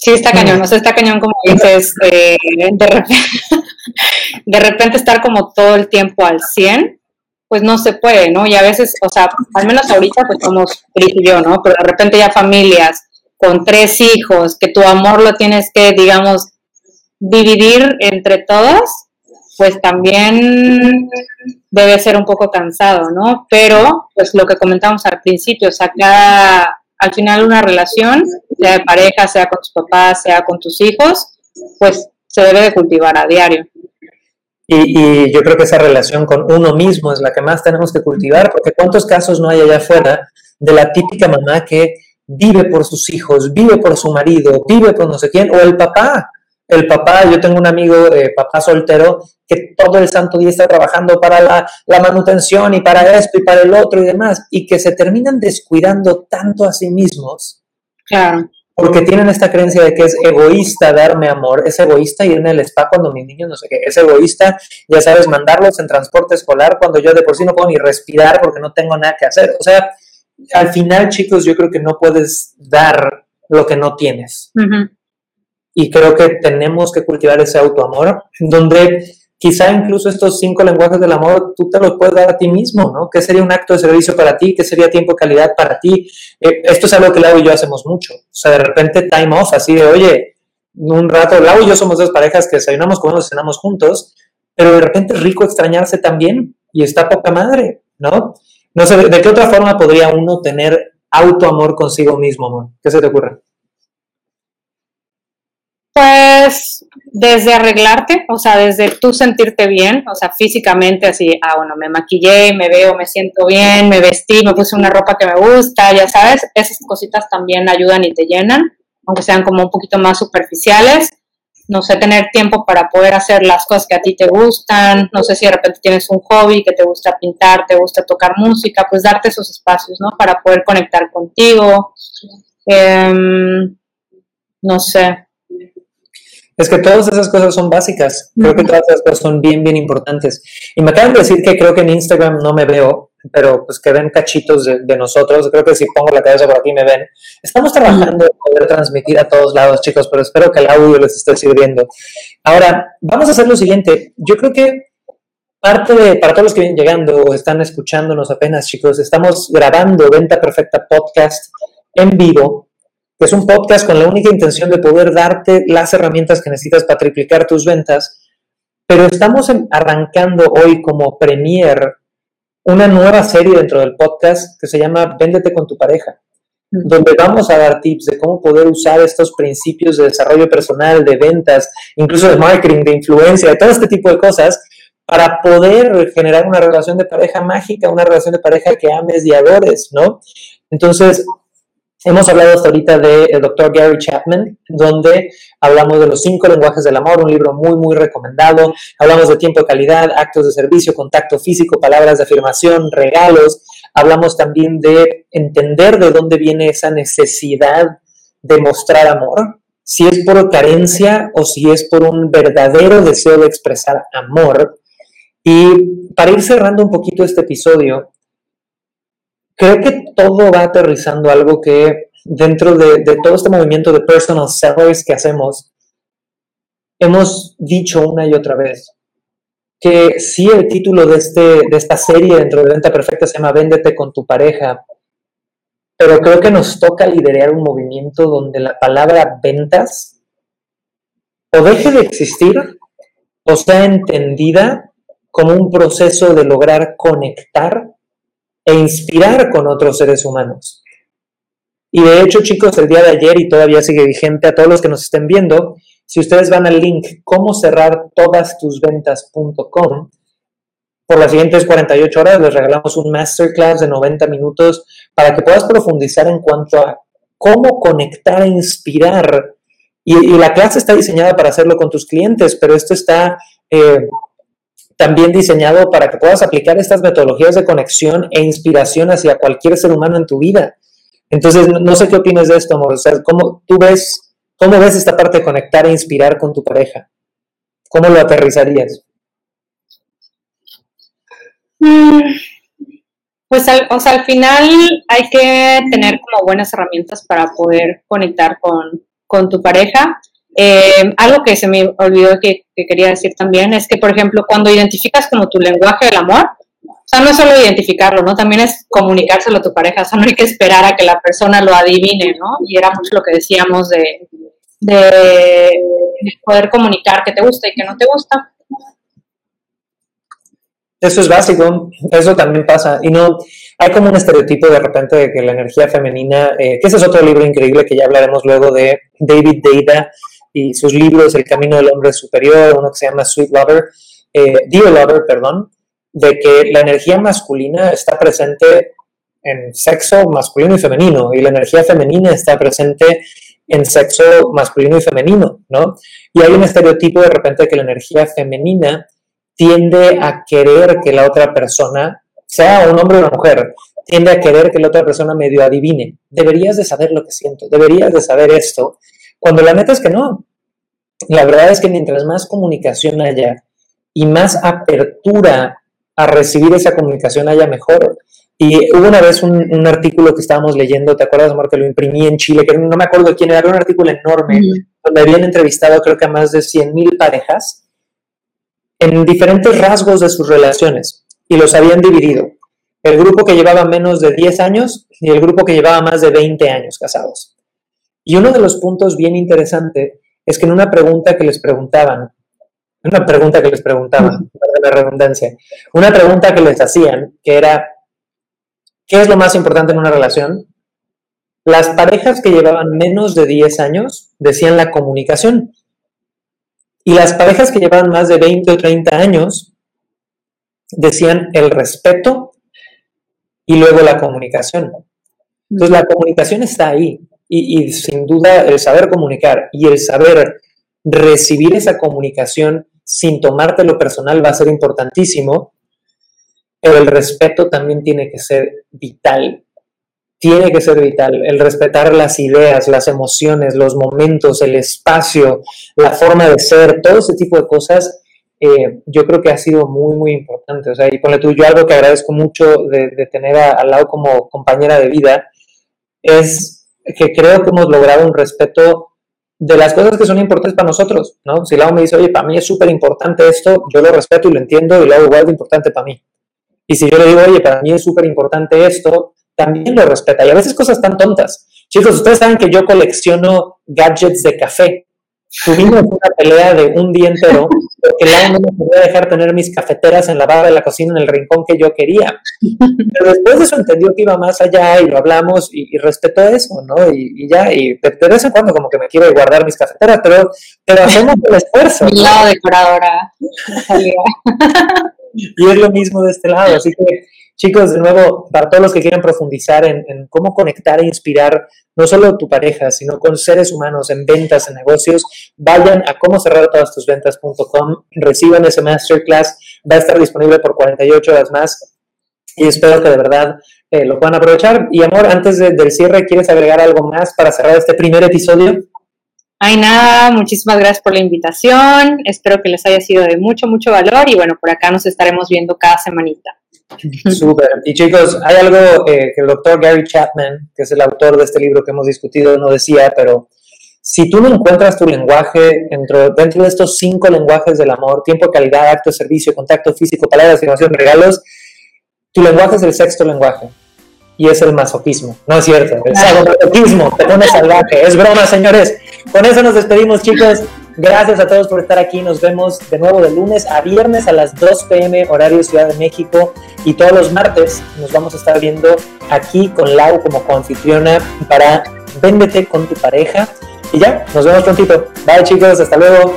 B: Sí, está cañón, no sé, está cañón como dices, de, repente, de repente estar como todo el tiempo al 100 pues no se puede, ¿no? Y a veces, o sea, al menos ahorita pues somos Cris y yo, ¿no? Pero de repente ya familias con tres hijos, que tu amor lo tienes que, digamos, dividir entre todos, pues también debe ser un poco cansado, ¿no? Pero, pues lo que comentamos al principio, o sea, cada, al final una relación, sea de pareja, sea con tus papás, sea con tus hijos, pues se debe de cultivar a diario.
A: Y, yo creo que esa relación con uno mismo es la que más tenemos que cultivar, porque cuántos casos no hay allá afuera de la típica mamá que vive por sus hijos, vive por su marido, vive por no sé quién, o el papá. El papá, yo tengo un amigo, eh, papá soltero, que todo el santo día está trabajando para la, la, manutención y para esto y para el otro y demás, y que se terminan descuidando tanto a sí mismos.
B: Claro.
A: porque tienen esta creencia de que es egoísta darme amor, es egoísta irme al spa cuando mis niños no sé qué, es egoísta, ya sabes, mandarlos en transporte escolar cuando yo de por sí no puedo ni respirar porque no tengo nada que hacer. O sea, al final, chicos, yo creo que no puedes dar lo que no tienes. Y creo que tenemos que cultivar ese autoamor, donde quizá incluso estos cinco lenguajes del amor tú te los puedes dar a ti mismo, ¿no? ¿Qué sería un acto de servicio para ti? ¿Qué sería tiempo de calidad para ti? Eh, esto es algo que Lau y yo hacemos mucho. O sea, de repente time off, así de, oye, un rato, Lau y yo somos dos parejas que desayunamos, comemos, cenamos juntos, pero de repente es rico extrañarse también y está poca madre, ¿no? No sé, ¿de qué otra forma podría uno tener autoamor consigo mismo, amor? ¿Qué se te ocurre?
B: Pues desde arreglarte, o sea, desde tú sentirte bien, o sea, físicamente así, ah, bueno, me maquillé, me veo, me siento bien, me vestí, me puse una ropa que me gusta, ya sabes, esas cositas también ayudan y te llenan, aunque sean como un poquito más superficiales. No sé, tener tiempo para poder hacer las cosas que a ti te gustan, no sé si de repente tienes un hobby que te gusta pintar, te gusta tocar música, pues darte esos espacios, ¿no? Para poder conectar contigo. Em, no sé,
A: es que todas esas cosas son básicas. Creo que todas esas cosas son bien, bien importantes. Y me acaban de decir que creo que en Instagram no me veo, pero pues que ven cachitos de, nosotros. Creo que si pongo la cabeza por aquí me ven. Estamos trabajando en poder transmitir a todos lados, chicos, pero espero que el audio les esté sirviendo. Ahora, vamos a hacer lo siguiente. Yo creo que parte de, para todos los que vienen llegando o están escuchándonos apenas, chicos, estamos grabando Venta Perfecta Podcast en vivo es un podcast con la única intención de poder darte las herramientas que necesitas para triplicar tus ventas, pero estamos arrancando hoy como premier una nueva serie dentro del podcast que se llama Véndete con tu pareja, donde vamos a dar tips de cómo poder usar estos principios de desarrollo personal, de ventas, incluso de marketing, de influencia, de todo este tipo de cosas, para poder generar una relación de pareja mágica, una relación de pareja que ames y adores, ¿no? Entonces, Hemos hablado hasta ahorita del doctor Gary Chapman, donde hablamos de los cinco lenguajes del amor, un libro muy, muy recomendado. Hablamos de tiempo de calidad, actos de servicio, contacto físico, palabras de afirmación, regalos. Hablamos también de entender de dónde viene esa necesidad de mostrar amor, si es por carencia o si es por un verdadero deseo de expresar amor. Y para ir cerrando un poquito este episodio, creo que todo va aterrizando algo que dentro de, todo este movimiento de personal sellers que hacemos, hemos dicho una y otra vez que sí el título de, este, de esta serie dentro de Venta Perfecta se llama Véndete con tu pareja, pero creo que nos toca liderar un movimiento donde la palabra ventas o deje de existir o sea entendida como un proceso de lograr conectar e inspirar con otros seres humanos. Y de hecho, chicos, el día de ayer y todavía sigue vigente a todos los que nos estén viendo, si ustedes van al link cómo cerrar todas tus ventas.com, por las siguientes 48 horas les regalamos un masterclass de 90 minutos para que puedas profundizar en cuanto a cómo conectar e inspirar. Y, la clase está diseñada para hacerlo con tus clientes, pero esto está eh, también diseñado para que puedas aplicar estas metodologías de conexión e inspiración hacia cualquier ser humano en tu vida. Entonces, no sé qué opinas de esto, amor. O sea, ¿cómo tú ves, cómo ves esta parte de conectar e inspirar con tu pareja? ¿Cómo lo aterrizarías?
B: Mm, pues al, o sea, al final hay que tener como buenas herramientas para poder conectar con, con tu pareja. Eh, algo que se me olvidó que, quería decir también es que, por ejemplo, cuando identificas como tu lenguaje del amor, o sea, no es solo identificarlo, ¿no? También es comunicárselo a tu pareja, o sea, no hay que esperar a que la persona lo adivine, ¿no? Y era mucho lo que decíamos de, de poder comunicar que te gusta y que no te gusta.
A: Eso es básico, eso también pasa. Y no, hay como un estereotipo de repente de que la energía femenina, eh, que ese es otro libro increíble que ya hablaremos luego de David Deida, y sus libros El Camino del Hombre Superior, uno que se llama Sweet Lover, eh, Dear Lover, perdón, de que la energía masculina está presente en sexo masculino y femenino, y la energía femenina está presente en sexo masculino y femenino, ¿no? Y hay un estereotipo de repente que la energía femenina tiende a querer que la otra persona, sea un hombre o una mujer, tiende a querer que la otra persona medio adivine. Deberías de saber lo que siento, deberías de saber esto, cuando la neta es que no. La verdad es que mientras más comunicación haya y más apertura a recibir esa comunicación haya mejor. Y hubo una vez un, artículo que estábamos leyendo, ¿te acuerdas, amor, que lo imprimí en Chile? Que no me acuerdo quién era, un artículo enorme, donde habían entrevistado creo que a más de 100.000 parejas en diferentes rasgos de sus relaciones y los habían dividido. El grupo que llevaba menos de 10 años y el grupo que llevaba más de 20 años casados. Y uno de los puntos bien interesante es que en una pregunta que les preguntaban, una pregunta que les preguntaban, la redundancia, una pregunta que les hacían, que era, ¿qué es lo más importante en una relación? Las parejas que llevaban menos de 10 años decían la comunicación. Y las parejas que llevaban más de 20 o 30 años decían el respeto y luego la comunicación. Entonces la comunicación está ahí y, sin duda el saber comunicar y el saber recibir esa comunicación sin tomártelo personal va a ser importantísimo, pero el respeto también tiene que ser vital. Tiene que ser vital el respetar las ideas, las emociones, los momentos, el espacio, la forma de ser, todo ese tipo de cosas. Eh, yo creo que ha sido muy, muy importante. O sea, y ponle tú, yo algo que agradezco mucho de, tener al lado como compañera de vida es que creo que hemos logrado un respeto de las cosas que son importantes para nosotros, ¿no? Si Lau me dice, oye, para mí es súper importante esto, yo lo respeto y lo entiendo y lo hago igual importante para mí. Y si yo le digo, oye, para mí es súper importante esto, también lo respeta. Y a veces cosas tan tontas. Chicos, ustedes saben que yo colecciono gadgets de café. Tuvimos una pelea de un día entero porque Lau no me podía dejar tener mis cafeteras en la barra de la cocina en el rincón que yo quería. Pero después de eso entendió que iba más allá y lo hablamos y, respetó eso, ¿no? Y, ya, y de, vez en cuando como que me quiero guardar mis cafeteras, pero, pero hacemos el esfuerzo.
B: Mi lado decoradora.
A: y es lo mismo de este lado, así que Chicos, de nuevo, para todos los que quieran profundizar en, cómo conectar e inspirar no solo tu pareja, sino con seres humanos en ventas, en negocios, vayan a cómo cerrar todas tus ventas.com, reciban ese masterclass, va a estar disponible por 48 horas más y espero que de verdad eh, lo puedan aprovechar. Y amor, antes del cierre, ¿quieres agregar algo más para cerrar este primer episodio?
B: Ay, nada, muchísimas gracias por la invitación. Espero que les haya sido de mucho, mucho valor y bueno, por acá nos estaremos viendo cada semanita.
A: Súper. Y chicos, hay algo eh, que el doctor Gary Chapman, que es el autor de este libro que hemos discutido, no decía, pero si tú no encuentras tu lenguaje dentro, dentro de estos cinco lenguajes del amor, tiempo, calidad, acto, servicio, contacto físico, palabras, afirmación, regalos, tu lenguaje es el sexto lenguaje y es el masoquismo. No es cierto, el sadomasoquismo, te pones salvaje. Es broma, señores. Con eso nos despedimos, chicos. Gracias a todos por estar aquí. Nos vemos de nuevo de lunes a viernes a las 2 pm, horario Ciudad de México. Y todos los martes nos vamos a estar viendo aquí con Lau como coanfitriona para Véndete con tu pareja. Y ya, nos vemos prontito. Bye chicos, hasta luego.